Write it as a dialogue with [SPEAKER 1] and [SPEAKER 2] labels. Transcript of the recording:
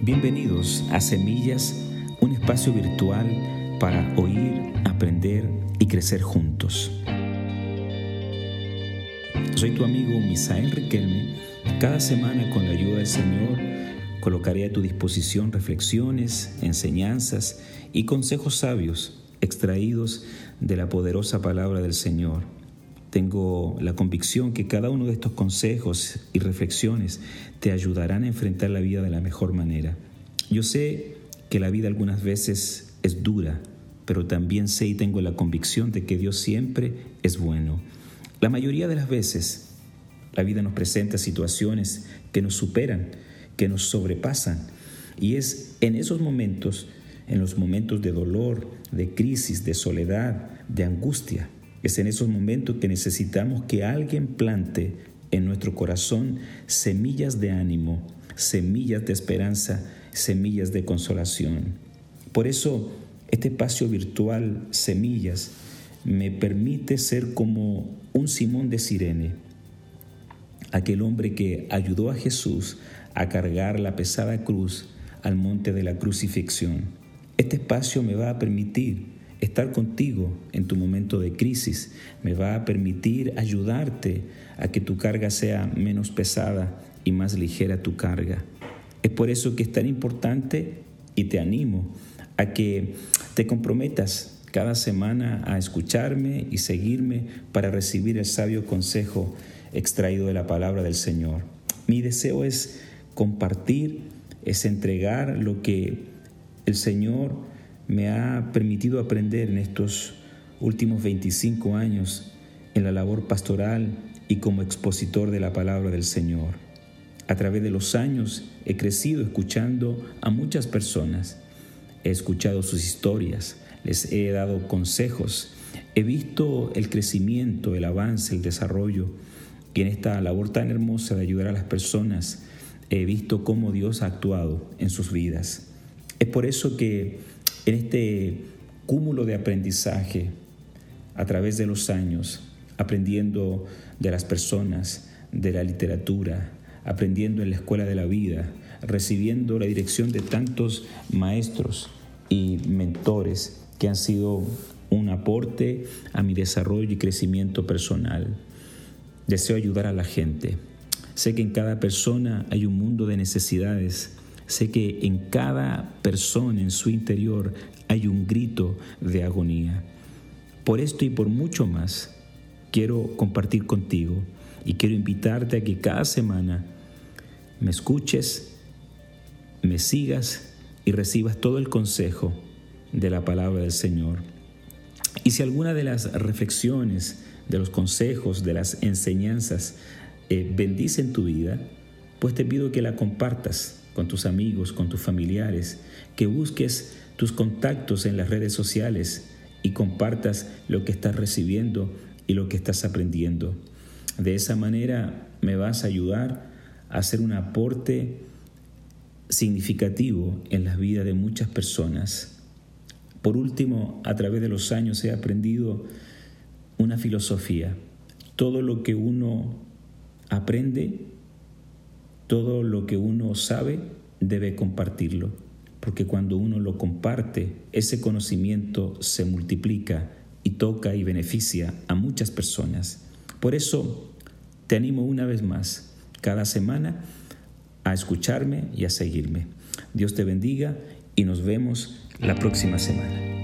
[SPEAKER 1] Bienvenidos a Semillas, un espacio virtual para oír, aprender y crecer juntos. Soy tu amigo Misael Riquelme. Cada semana con la ayuda del Señor colocaré a tu disposición reflexiones, enseñanzas y consejos sabios extraídos de la poderosa palabra del Señor. Tengo la convicción que cada uno de estos consejos y reflexiones te ayudarán a enfrentar la vida de la mejor manera. Yo sé que la vida algunas veces es dura, pero también sé y tengo la convicción de que Dios siempre es bueno. La mayoría de las veces la vida nos presenta situaciones que nos superan, que nos sobrepasan. Y es en esos momentos, en los momentos de dolor, de crisis, de soledad, de angustia, es en esos momentos que necesitamos que alguien plante en nuestro corazón semillas de ánimo, semillas de esperanza, semillas de consolación. Por eso, este espacio virtual, Semillas, me permite ser como un Simón de Sirene, aquel hombre que ayudó a Jesús a cargar la pesada cruz al monte de la crucifixión. Este espacio me va a permitir estar contigo en tu momento de crisis, me va a permitir ayudarte a que tu carga sea menos pesada y más ligera tu carga. Es por eso que es tan importante y te animo a que te comprometas cada semana a escucharme y seguirme para recibir el sabio consejo extraído de la palabra del Señor. Mi deseo es compartir, es entregar lo que el Señor me ha permitido aprender en estos últimos 25 años en la labor pastoral y como expositor de la palabra del Señor. A través de los años he crecido escuchando a muchas personas, he escuchado sus historias, les he dado consejos, he visto el crecimiento, el avance, el desarrollo y en esta labor tan hermosa de ayudar a las personas he visto cómo Dios ha actuado en sus vidas. Es por eso que en este cúmulo de aprendizaje a través de los años, aprendiendo de las personas, de la literatura, aprendiendo en la escuela de la vida, recibiendo la dirección de tantos maestros y mentores que han sido un aporte a mi desarrollo y crecimiento personal. Deseo ayudar a la gente. Sé que en cada persona hay un mundo de necesidades Sé que en cada persona, en su interior, hay un grito de agonía. Por esto y por mucho más, quiero compartir contigo y quiero invitarte a que cada semana me escuches, me sigas y recibas todo el consejo de la palabra del Señor. Y si alguna de las reflexiones, de los consejos, de las enseñanzas eh, bendicen tu vida, pues te pido que la compartas con tus amigos, con tus familiares, que busques tus contactos en las redes sociales y compartas lo que estás recibiendo y lo que estás aprendiendo. De esa manera me vas a ayudar a hacer un aporte significativo en la vida de muchas personas. Por último, a través de los años he aprendido una filosofía. Todo lo que uno aprende todo lo que uno sabe debe compartirlo, porque cuando uno lo comparte, ese conocimiento se multiplica y toca y beneficia a muchas personas. Por eso te animo una vez más, cada semana, a escucharme y a seguirme. Dios te bendiga y nos vemos la próxima semana.